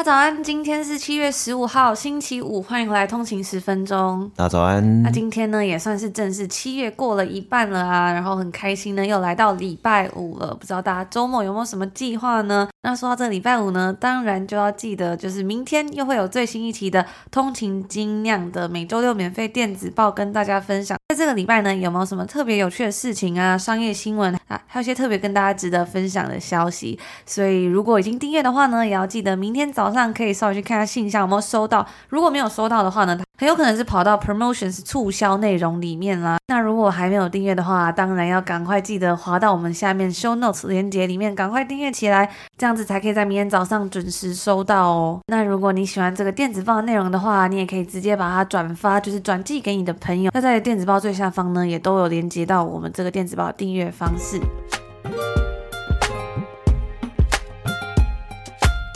大家早安，今天是七月十五号，星期五，欢迎回来通勤十分钟。大家早安。那今天呢，也算是正式七月过了一半了啊，然后很开心呢，又来到礼拜五了。不知道大家周末有没有什么计划呢？那说到这个礼拜五呢，当然就要记得，就是明天又会有最新一期的通勤精酿的每周六免费电子报跟大家分享。在这个礼拜呢，有没有什么特别有趣的事情啊？商业新闻啊，还有一些特别跟大家值得分享的消息。所以如果已经订阅的话呢，也要记得明天早上可以稍微去看下信箱有没有收到。如果没有收到的话呢，很有可能是跑到 promotions 促销内容里面啦。那如果还没有订阅的话，当然要赶快记得滑到我们下面 show notes 链接里面，赶快订阅起来，这样子才可以在明天早上准时收到哦。那如果你喜欢这个电子报的内容的话，你也可以直接把它转发，就是转寄给你的朋友。那在电子报最下方呢，也都有连接到我们这个电子报的订阅方式。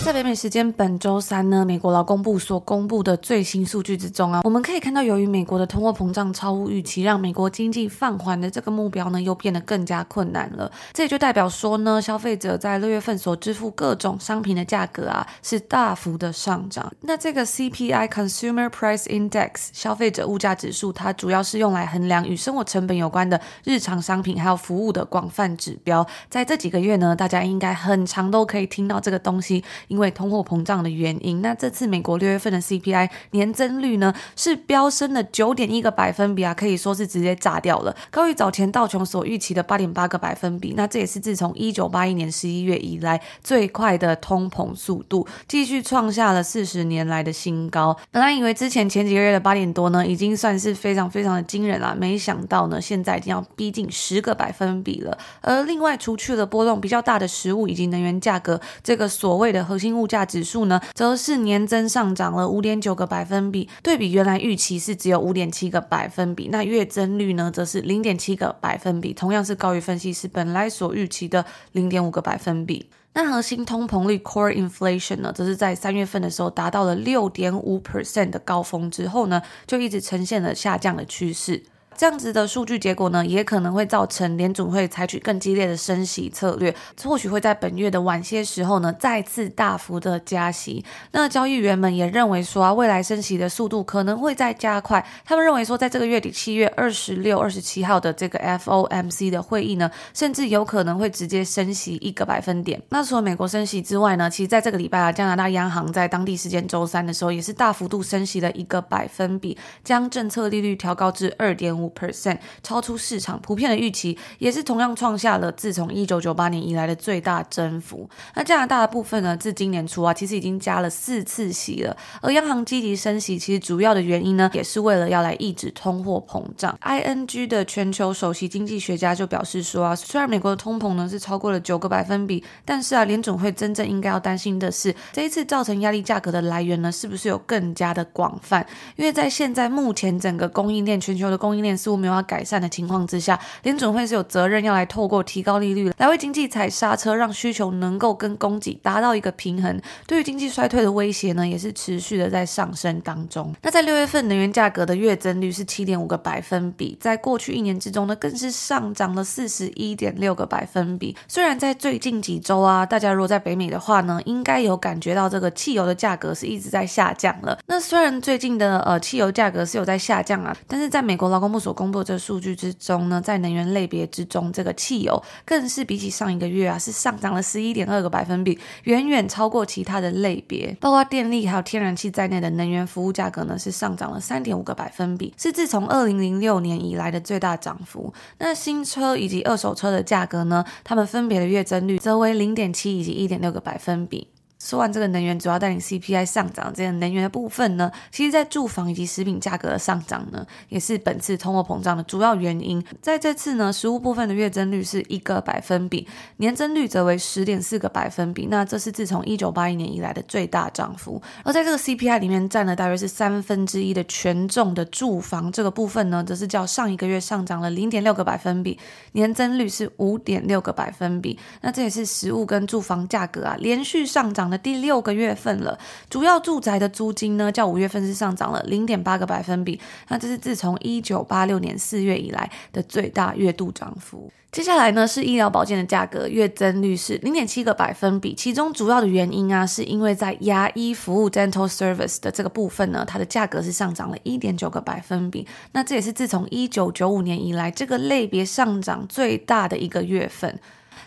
在北美时间本周三呢，美国劳工部所公布的最新数据之中啊，我们可以看到，由于美国的通货膨胀超乎预期，让美国经济放缓的这个目标呢，又变得更加困难了。这也就代表说呢，消费者在六月份所支付各种商品的价格啊，是大幅的上涨。那这个 CPI Consumer Price Index 消费者物价指数，它主要是用来衡量与生活成本有关的日常商品还有服务的广泛指标。在这几个月呢，大家应该很常都可以听到这个东西。因为通货膨胀的原因，那这次美国六月份的 CPI 年增率呢，是飙升了九点一个百分比啊，可以说是直接炸掉了，高于早前道琼所预期的八点八个百分比。那这也是自从一九八一年十一月以来最快的通膨速度，继续创下了四十年来的新高。本来以为之前前几个月的八点多呢，已经算是非常非常的惊人了，没想到呢，现在已经要逼近十个百分比了。而另外，除去了波动比较大的食物以及能源价格，这个所谓的核心。新物价指数呢，则是年增上涨了五点九个百分比，对比原来预期是只有五点七个百分比。那月增率呢，则是零点七个百分比，同样是高于分析师本来所预期的零点五个百分比。那核心通膨率 （Core Inflation） 呢，则是在三月份的时候达到了六点五 percent 的高峰之后呢，就一直呈现了下降的趋势。这样子的数据结果呢，也可能会造成联总会采取更激烈的升息策略，或许会在本月的晚些时候呢，再次大幅的加息。那交易员们也认为说啊，未来升息的速度可能会再加快。他们认为说，在这个月底七月二十六、二十七号的这个 FOMC 的会议呢，甚至有可能会直接升息一个百分点。那除了美国升息之外呢，其实在这个礼拜啊，加拿大央行在当地时间周三的时候，也是大幅度升息了一个百分比，将政策利率调高至二点五。五 percent 超出市场普遍的预期，也是同样创下了自从一九九八年以来的最大增幅。那加拿大的部分呢，自今年初啊，其实已经加了四次息了。而央行积极升息，其实主要的原因呢，也是为了要来抑制通货膨胀。ING 的全球首席经济学家就表示说啊，虽然美国的通膨呢是超过了九个百分比，但是啊，联准会真正应该要担心的是，这一次造成压力价格的来源呢，是不是有更加的广泛？因为在现在目前整个供应链，全球的供应链。似乎没有要改善的情况之下，联准会是有责任要来透过提高利率来为经济踩刹车，让需求能够跟供给达到一个平衡。对于经济衰退的威胁呢，也是持续的在上升当中。那在六月份能源价格的月增率是七点五个百分比，在过去一年之中呢，更是上涨了四十一点六个百分比。虽然在最近几周啊，大家如果在北美的话呢，应该有感觉到这个汽油的价格是一直在下降了。那虽然最近的呃汽油价格是有在下降啊，但是在美国劳工部所公布的这数据之中呢，在能源类别之中，这个汽油更是比起上一个月啊，是上涨了十一点二个百分比，远远超过其他的类别，包括电力还有天然气在内的能源服务价格呢，是上涨了三点五个百分比，是自从二零零六年以来的最大涨幅。那新车以及二手车的价格呢，它们分别的月增率则为零点七以及一点六个百分比。说完这个能源主要带领 CPI 上涨，这个能源的部分呢，其实在住房以及食品价格的上涨呢，也是本次通货膨胀的主要原因。在这次呢，食物部分的月增率是一个百分比，年增率则为十点四个百分比。那这是自从一九八一年以来的最大涨幅。而在这个 CPI 里面占了大约是三分之一的权重的住房这个部分呢，则是较上一个月上涨了零点六个百分比，年增率是五点六个百分比。那这也是食物跟住房价格啊连续上涨第六个月份了，主要住宅的租金呢，较五月份是上涨了零点八个百分比，那这是自从一九八六年四月以来的最大月度涨幅。接下来呢，是医疗保健的价格，月增率是零点七个百分比，其中主要的原因啊，是因为在牙医服务 （dental service） 的这个部分呢，它的价格是上涨了一点九个百分比，那这也是自从一九九五年以来这个类别上涨最大的一个月份。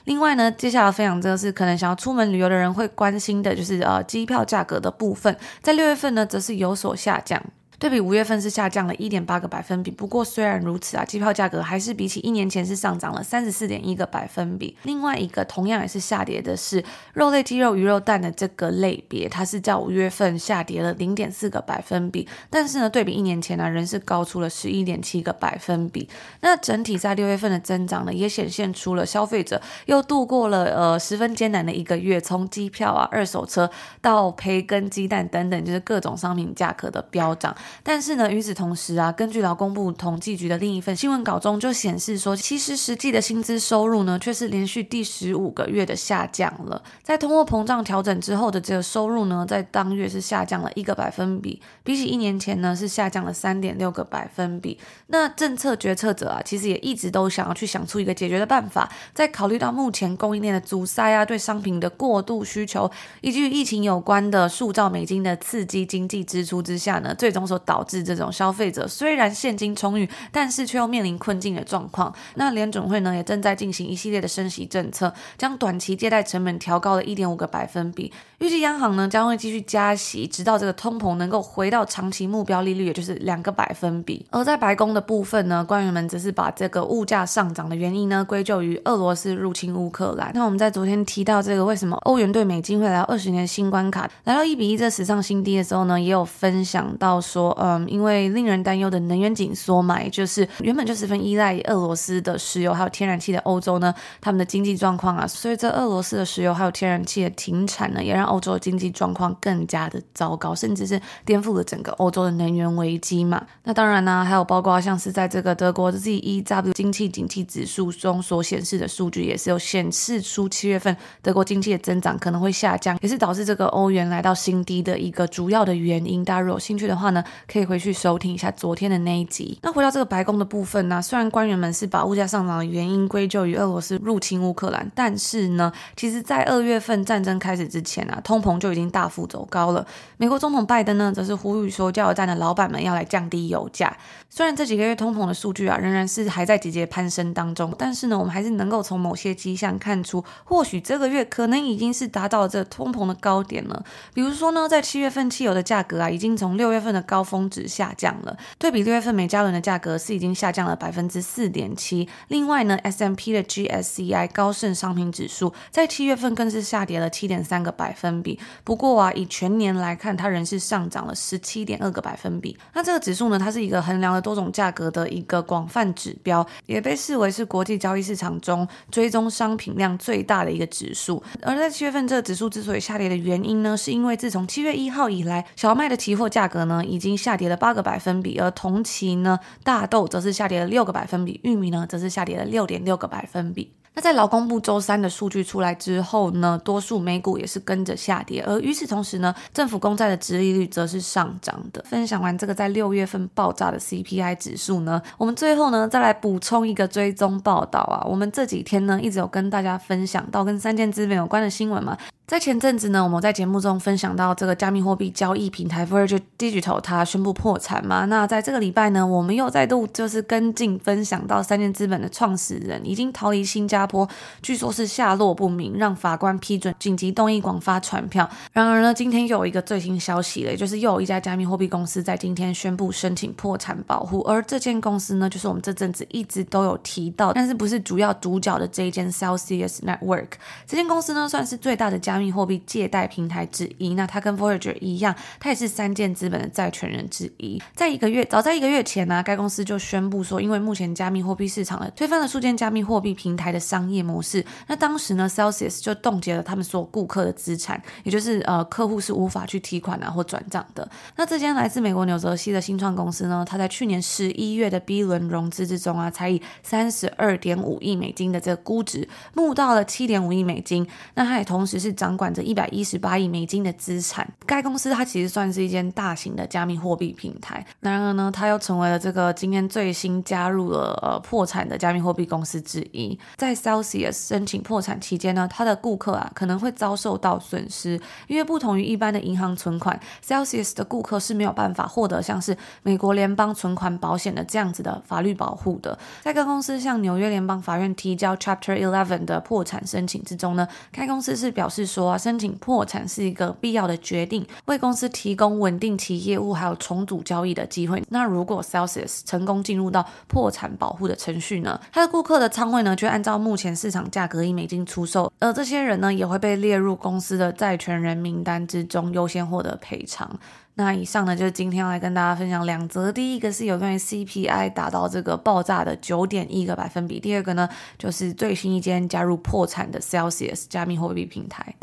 另外呢，接下来分享这个是可能想要出门旅游的人会关心的，就是呃机票价格的部分，在六月份呢，则是有所下降。对比五月份是下降了一点八个百分比，不过虽然如此啊，机票价格还是比起一年前是上涨了三十四点一个百分比。另外一个同样也是下跌的是肉类、鸡肉、鱼肉、蛋的这个类别，它是较五月份下跌了零点四个百分比，但是呢，对比一年前呢，仍是高出了十一点七个百分比。那整体在六月份的增长呢，也显现出了消费者又度过了呃十分艰难的一个月，从机票啊、二手车到培根、鸡蛋等等，就是各种商品价格的飙涨。但是呢，与此同时啊，根据劳工部统计局的另一份新闻稿中就显示说，其实实际的薪资收入呢，却是连续第十五个月的下降了。在通货膨胀调整之后的这个收入呢，在当月是下降了一个百分比，比起一年前呢，是下降了三点六个百分比。那政策决策者啊，其实也一直都想要去想出一个解决的办法，在考虑到目前供应链的阻塞啊，对商品的过度需求，以及与疫情有关的数兆美金的刺激经济支出之下呢，最终所导致这种消费者虽然现金充裕，但是却又面临困境的状况。那联准会呢，也正在进行一系列的升息政策，将短期借贷成本调高了一点五个百分比。预计央行呢将会继续加息，直到这个通膨能够回到长期目标利率，也就是两个百分比。而在白宫的部分呢，官员们则是把这个物价上涨的原因呢归咎于俄罗斯入侵乌克兰。那我们在昨天提到这个为什么欧元兑美金会来到二十年新关卡，来到一比一这史上新低的时候呢，也有分享到说，嗯，因为令人担忧的能源紧缩嘛，也就是原本就十分依赖俄罗斯的石油还有天然气的欧洲呢，他们的经济状况啊，随着俄罗斯的石油还有天然气的停产呢，也让欧洲的经济状况更加的糟糕，甚至是颠覆了整个欧洲的能源危机嘛。那当然呢、还有包括像是在这个德国 ZEW 经济景气指数中所显示的数据，也是有显示出七月份德国经济的增长可能会下降，也是导致这个欧元来到新低的一个主要的原因。大家如果有兴趣的话呢，可以回去收听一下昨天的那一集。那回到这个白宫的部分呢、虽然官员们是把物价上涨的原因归咎于俄罗斯入侵乌克兰，但是呢，其实在二月份战争开始之前啊，通膨就已经大幅走高了。美国总统拜登呢，则是呼吁说，加油站的老板们要来降低油价。虽然这几个月通膨的数据啊，仍然是还在节节攀升当中，但是呢，我们还是能够从某些迹象看出，或许这个月可能已经是达到了这通膨的高点了。比如说呢，在七月份汽油的价格啊，已经从六月份的高峰值下降了。对比六月份每加仑的价格是已经下降了百分之四点七。另外呢，S M P 的 GSCI 高盛商品指数在七月份更是下跌了七点三个百分比。不过啊，以全年来看，它仍是上涨了十七点二个百分比。那这个指数呢，它是一个衡量了多种价格的一个广泛指标，也被视为是国际交易市场中追踪商品量最大的一个指数。而在七月份这个指数之所以下跌的原因呢，是因为自从七月一号以来，小麦的期货价格呢已经下跌了八个百分比，而同期呢，大豆则是下跌了六个百分比，玉米呢则是下跌了六点六个百分比。那在劳工部周三的数据出来之后呢，多数美股也是跟着下跌，而与此同时呢，政府公债的殖利率则是上涨的。分享完这个在六月份爆炸的 CPI 指数呢，我们最后呢再来补充一个追踪报道啊，我们这几天呢一直有跟大家分享到跟三件资本有关的新闻嘛。在前阵子呢，我们在节目中分享到这个加密货币交易平台 Voyager Digital 它宣布破产嘛。那在这个礼拜呢，我们又再度就是跟进分享到三箭资本的创始人已经逃离新加坡，据说是下落不明，让法官批准紧急动议广发传票。然而呢，今天又有一个最新消息了，就是又有一家加密货币公司在今天宣布申请破产保护，而这间公司呢，就是我们这阵子一直都有提到，但是不是主要主角的这一间 Celsius Network。这间公司呢，算是最大的加加密货币借贷平台之一，那它跟 Voyager 一样，它也是三箭资本的债权人之一。在一个月，早在一个月前呢、该公司就宣布说，因为目前加密货币市场呢推翻了数间加密货币平台的商业模式，那当时呢，Celsius 就冻结了他们所有顾客的资产，也就是呃，客户是无法去提款啊或转账的。那这间来自美国纽泽西的新创公司呢，它在去年十一月的 B 轮融资之中啊，才以三十二点五亿美金的这个估值募到了七点五亿美金，那它也同时是涨。掌管着一百一十八亿美金的资产，该公司它其实算是一间大型的加密货币平台。然而呢，它又成为了这个今天最新加入了呃破产的加密货币公司之一。在 Celsius 申请破产期间呢，它的顾客啊可能会遭受到损失，因为不同于一般的银行存款，Celsius 的顾客是没有办法获得像是美国联邦存款保险的这样子的法律保护的。在该公司向纽约联邦法院提交 Chapter Eleven 的破产申请之中呢，该公司是表示说。申请破产是一个必要的决定，为公司提供稳定其业务还有重组交易的机会。那如果 Celsius 成功进入到破产保护的程序呢，他的顾客的仓位呢，就按照目前市场价格以美金出售，而这些人呢，也会被列入公司的债权人名单之中，优先获得赔偿。那以上呢，就是今天要来跟大家分享两则。第一个是有关于 CPI 达到这个爆炸的九点一个百分比，第二个呢，就是最新一间加入破产的 Celsius 加密货币平台。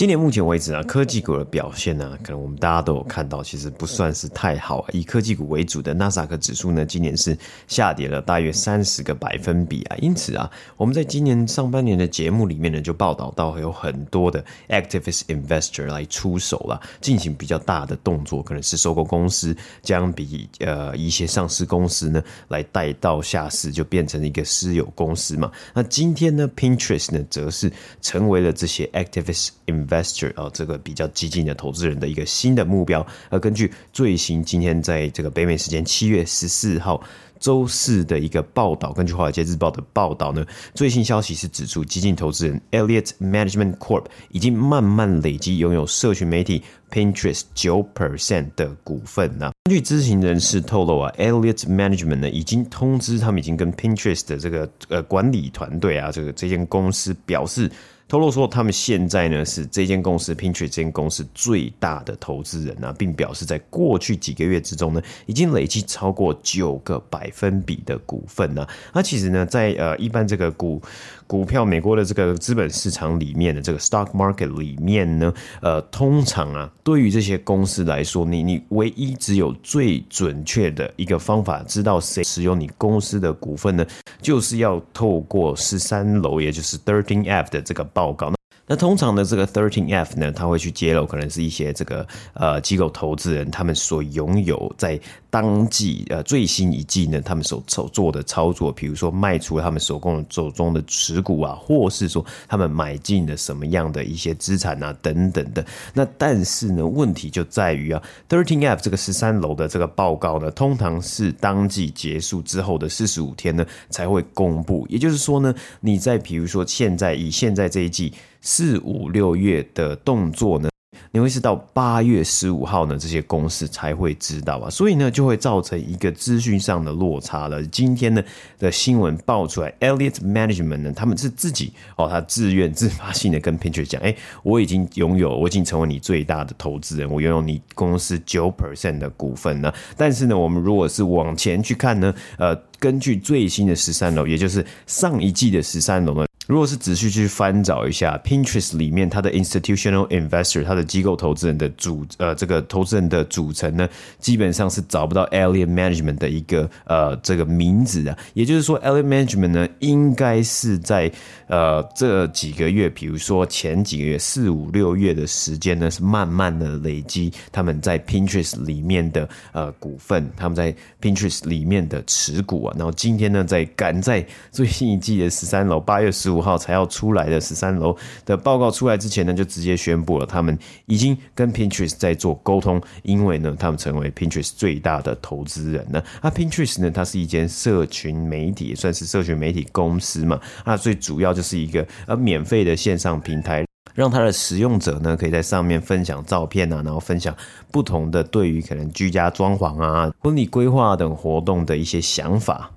今年目前为止啊，科技股的表现呢，可能我们大家都有看到，其实不算是太好。以科技股为主的纳斯达克指数呢，今年是下跌了大约三十个百分比啊。因此啊，我们在今年上半年的节目里面呢，就报道到有很多的 activist investor 来出手了，进行比较大的动作，可能是收购公司，将比呃一些上市公司呢来带到下市，就变成一个私有公司嘛。那今天呢，Pinterest 呢，则是成为了这些 activist investor Investor 啊，这个比较激进的投资人的一个新的目标。而根据最新今天在这个北美时间七月十四号周四的一个报道，根据华尔街日报的报道呢，最新消息是指出，激进投资人 Elliott Management Corp 已经慢慢累积拥有社群媒体 Pinterest 九 percent 的股份呢。根据知情人士透露啊，Elliott Management 呢已经通知他们已经跟 Pinterest 的这个呃管理团队啊，这个这间公司表示。透露说，他们现在呢是这间公司 Pinterest 这间公司最大的投资人啊，并表示在过去几个月之中呢，已经累计超过九个百分比的股份呢。那其实呢，在呃一般这个股股票美国的这个资本市场里面的这个 stock market 里面呢，呃，通常啊，对于这些公司来说，你你唯一只有最准确的一个方法，知道谁持有你公司的股份呢，就是要透过十三楼，也就是 thirteen F 的这个报告。那通常的这个 thirteen F 呢，他会去揭露可能是一些这个呃机构投资人他们所拥有在当季呃最新一季呢，他们所所做的操作，比如说卖出他们手工手中的持股啊，或是说他们买进了什么样的一些资产啊等等的。那但是呢，问题就在于啊，thirteen F 这个十三楼的这个报告呢，通常是当季结束之后的四十五天呢才会公布。也就是说呢，你在比如说现在以现在这一季。四五六月的动作呢，你会是到八月十五号呢，这些公司才会知道啊，所以呢，就会造成一个资讯上的落差了。今天呢的新闻爆出来，Elliot Management 呢，他们是自己哦，他自愿自发性的跟 Pinterest 讲，哎，我已经拥有，我已经成为你最大的投资人，我拥有你公司九 percent 的股份呢。但是呢，我们如果是往前去看呢，呃。根据最新的十三楼，也就是上一季的十三楼呢。如果是仔细去翻找一下 Pinterest 里面它的 institutional investor，它的机构投资人的组呃这个投资人的组成呢，基本上是找不到 Elliott Management 的一个呃这个名字的。也就是说，Elliott Management 呢应该是在呃这几个月，比如说前几个月四五六月的时间呢，是慢慢的累积他们在 Pinterest 里面的呃股份，他们在 Pinterest 里面的持股啊。然后今天呢，在赶在最新一季的十三楼八月十五。号才要出来的十三楼的报告出来之前呢，就直接宣布了，他们已经跟 Pinterest 在做沟通，因为呢，他们成为 Pinterest 最大的投资人呢。那，Pinterest 呢，它是一间社群媒体，也算是社群媒体公司嘛。那，最主要就是一个呃免费的线上平台，让它的使用者呢，可以在上面分享照片啊，然后分享不同的对于可能居家装潢啊、婚礼规划等活动的一些想法。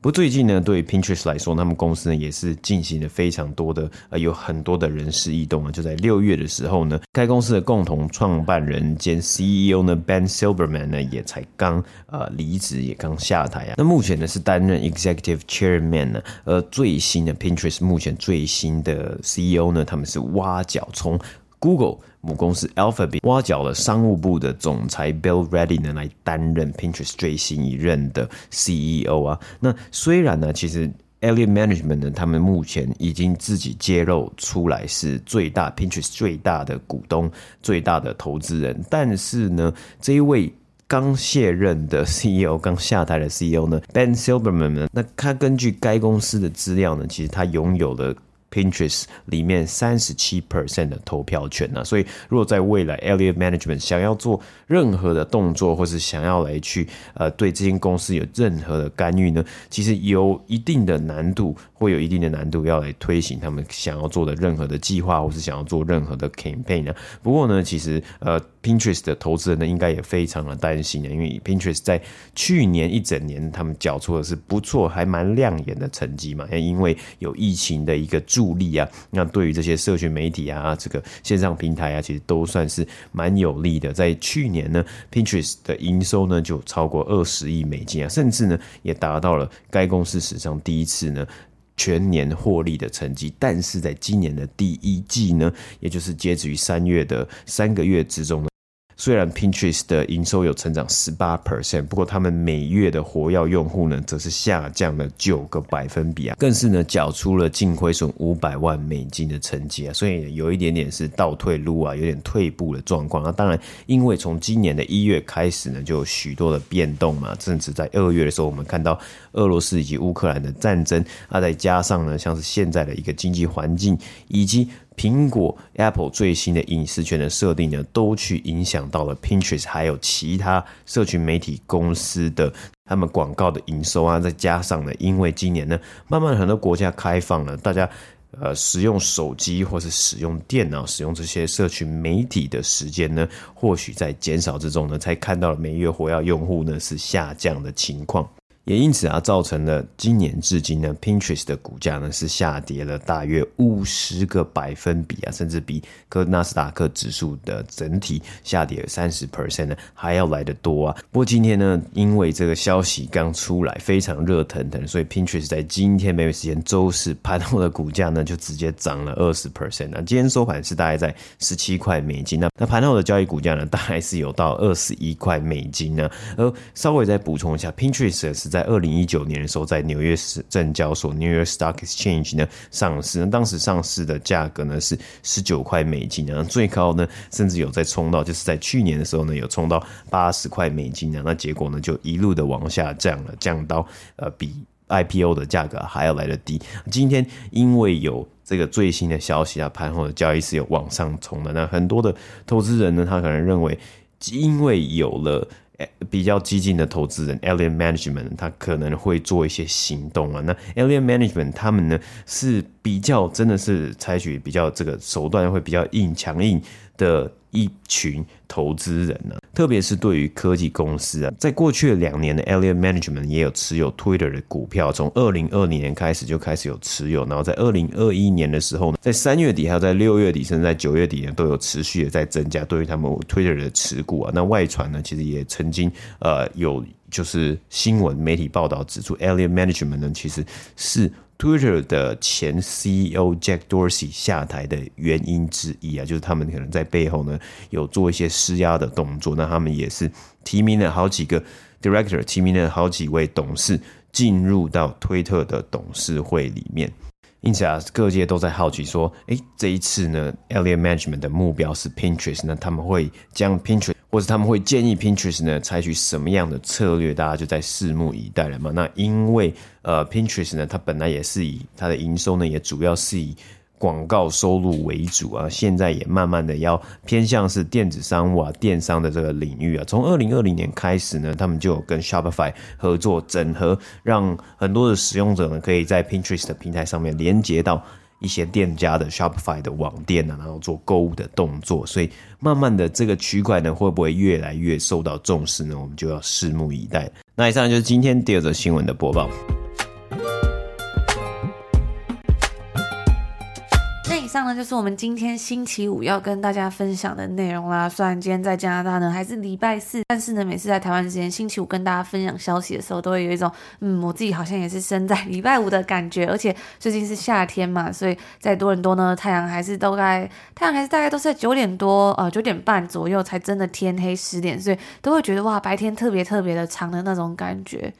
不过最近呢，对 Pinterest 来说，他们公司呢也是进行了非常多的呃，有很多的人事异动啊。就在六月的时候呢，该公司的共同创办人兼 CEO 呢 Ben Silbermann 呢也才刚呃离职，也刚下台啊。那目前呢是担任 Executive Chairman 呢，而最新的 Pinterest 目前最新的 CEO 呢，他们是挖角从 Google。母公司 Alphabet 挖角了商务部的总裁 Bill Ready 呢，来担任 Pinterest 最新一任的 CEO 啊。那虽然呢，其实 Elliot Management 呢，他们目前已经自己揭露出来是最大 Pinterest 最大的股东、最大的投资人，但是呢，这一位刚卸任的 CEO、刚下台的 CEO 呢，Ben silberman 呢，那他根据该公司的资料呢，其实他拥有了。Pinterest 里面三十七 percent 的投票权呢、所以如果在未来 Elliot Management 想要做任何的动作，或是想要来去呃对这间公司有任何的干预呢，其实有一定的难度，会有一定的难度要来推行他们想要做的任何的计划，或是想要做任何的 campaign 呢。不过呢，其实呃 Pinterest 的投资人呢，应该也非常的担心呢，因为 Pinterest 在去年一整年他们缴出的是不错，还蛮亮眼的成绩嘛，因为有疫情的一个。助力啊，那对于这些社群媒体啊，这个线上平台啊，其实都算是蛮有利的。在去年呢，Pinterest 的营收呢就超过二十亿美金啊，甚至呢也达到了该公司史上第一次呢全年获利的成绩。但是在今年的第一季呢，也就是截止于三月的三个月之中呢。虽然 Pinterest 的营收有成长十八 percent，不过他们每月的活跃用户呢，则是下降了九个百分比啊，更是呢缴出了净亏损五百万美金的成绩啊，所以有一点点是倒退路啊，有点退步的状况啊。当然，因为从今年的一月开始呢，就有许多的变动嘛，甚至在二月的时候，我们看到俄罗斯以及乌克兰的战争啊，再加上呢，像是现在的一个经济环境以及。苹果 Apple 最新的隐私权的设定呢，都去影响到了 Pinterest，还有其他社群媒体公司的他们广告的营收啊。再加上呢，因为今年呢，慢慢很多国家开放了，大家呃使用手机或是使用电脑、使用这些社群媒体的时间呢，或许在减少之中呢，才看到了每月活跃用户呢是下降的情况。也因此啊，造成了今年至今呢，Pinterest 的股价呢是下跌了大约五十个百分比啊，甚至比科纳斯达克指数的整体下跌三十 percent 呢还要来得多啊。不过今天呢，因为这个消息刚出来，非常热腾腾，所以 Pinterest 在今天没有时间周四盘后的股价呢就直接涨了二十 percent 啊。今天收盘是大概在十七块美金，那那盘后的交易股价呢大概是有到二十一块美金呢。而稍微再补充一下，Pinterest 是在在二零一九年的时候，在纽约市证交所 （New York Stock Exchange） 呢上市，那当时上市的价格呢是十九块美金，然后最高呢甚至有在冲到，就是在去年的时候呢有冲到八十块美金，那结果呢就一路的往下降了，降到呃比 IPO 的价格还要来得低。今天因为有这个最新的消息啊，盘后的交易是有往上冲的，那很多的投资人呢，他可能认为因为有了。比较激进的投资人，Alien Management，他可能会做一些行动啊。那 Alien Management 他们呢是比较真的是采取比较这个手段会比较硬、强硬的一群投资人呢、啊。特别是对于科技公司啊，在过去的两年的 e l l i o t Management 也有持有 Twitter 的股票，从二零二零年开始就开始有持有，然后在二零二一年的时候呢，在三月底还有在六月底，甚至在九月底呢，都有持续的在增加对于他们 Twitter 的持股啊。那外传呢，其实也曾经呃有就是新闻媒体报道指出，Elliott Management 呢其实是 Twitter 的前 CEO Jack Dorsey 下台的原因之一啊，就是他们可能在背后呢有做一些施压的动作。那他们也是提名了好几个 Director，提名了好几位董事进入到推特的董事会里面。因此啊，各界都在好奇说，诶，这一次呢，Alien Management 的目标是 Pinterest，那他们会将 Pinterest，或者他们会建议 Pinterest 呢采取什么样的策略？大家就在拭目以待了嘛。那因为呃，Pinterest 呢，它本来也是以它的营收呢，也主要是以广告收入为主啊，现在也慢慢的要偏向是电子商务啊、电商的这个领域啊。从二零二零年开始呢，他们就有跟 Shopify 合作整合，让很多的使用者呢可以在 Pinterest 的平台上面连接到一些店家的 Shopify 的网店啊，然后做购物的动作。所以慢慢的这个区块呢会不会越来越受到重视呢？我们就要拭目以待。那以上就是今天第二则新闻的播报。以上呢就是我们今天星期五要跟大家分享的内容啦。虽然今天在加拿大呢还是礼拜四，但是呢每次在台湾之间星期五跟大家分享消息的时候，都会有一种嗯我自己好像也是生在礼拜五的感觉。而且最近是夏天嘛，所以在多伦多呢太阳还是都在太阳还是大概都是在九点多呃九点半左右才真的天黑十点，所以都会觉得哇白天特别特别的长的那种感觉。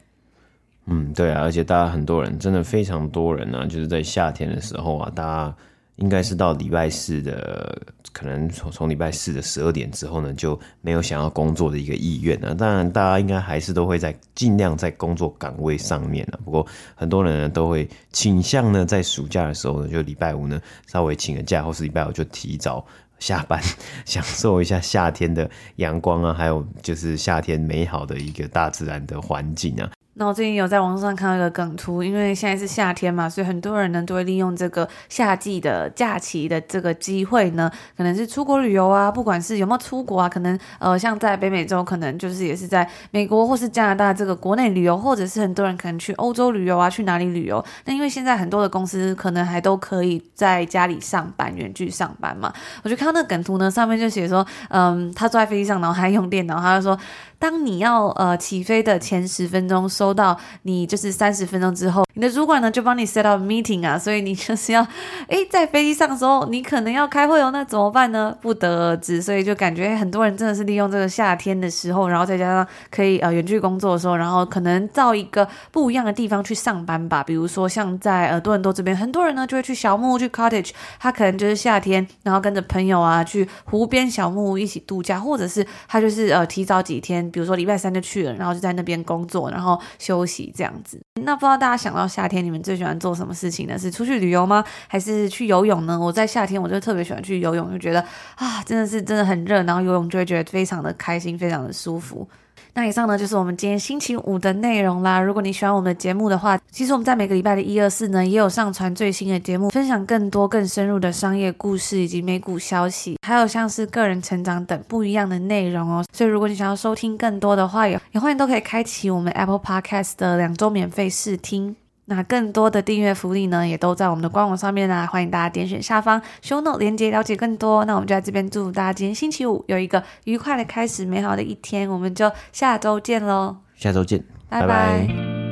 嗯，对啊，而且大家很多人真的非常多人呢、就是在夏天的时候啊，大家。应该是到礼拜四的，可能从从礼拜四的十二点之后呢，就没有想要工作的一个意愿了。当然，大家应该还是都会在尽量在工作岗位上面了。不过，很多人呢都会倾向呢，在暑假的时候呢，就礼拜五呢稍微请个假，或是礼拜五就提早下班，享受一下夏天的阳光啊，还有就是夏天美好的一个大自然的环境啊。那我最近有在网上看到一个梗图，因为现在是夏天嘛，所以很多人呢都会利用这个夏季的假期的这个机会呢，可能是出国旅游啊，不管是有没有出国啊，可能呃像在北美洲，可能就是也是在美国或是加拿大这个国内旅游，或者是很多人可能去欧洲旅游啊，去哪里旅游？那因为现在很多的公司可能还都可以在家里上班，远距上班嘛，我就看到那个梗图呢，上面就写说，嗯，他坐在飞机上，然后他用电脑，他就说。当你要呃起飞的前十分钟收收到你就是三十分钟之后，你的主管呢就帮你 set up meeting 啊，所以你就是要诶在飞机上的时候你可能要开会哦，那怎么办呢？不得而知，所以就感觉很多人真的是利用这个夏天的时候，然后再加上可以呃远距工作的时候，然后可能到一个不一样的地方去上班吧。比如说像在呃多伦多这边，很多人呢就会去小木屋去 cottage，他可能就是夏天，然后跟着朋友啊去湖边小木屋一起度假，或者是他就是呃提早几天。比如说礼拜三就去了，然后就在那边工作，然后休息这样子。那不知道大家想到夏天，你们最喜欢做什么事情呢？是出去旅游吗？还是去游泳呢？我在夏天我就特别喜欢去游泳，就觉得啊，真的是真的很热，然后游泳就会觉得非常的开心，非常的舒服。那以上呢就是我们今天星期五的内容啦。如果你喜欢我们的节目的话，其实我们在每个礼拜的一、二、四呢也有上传最新的节目，分享更多更深入的商业故事以及美股消息，还有像是个人成长等不一样的内容哦。所以如果你想要收听更多的话，也也欢迎都可以开启我们 Apple Podcast 的两周免费试听。那更多的订阅福利呢，也都在我们的官网上面啦，欢迎大家点选下方 Show Note 连接了解更多。那我们就在这边祝大家今天星期五有一个愉快的开始，美好的一天。我们就下周见喽！下周见，拜拜。拜拜。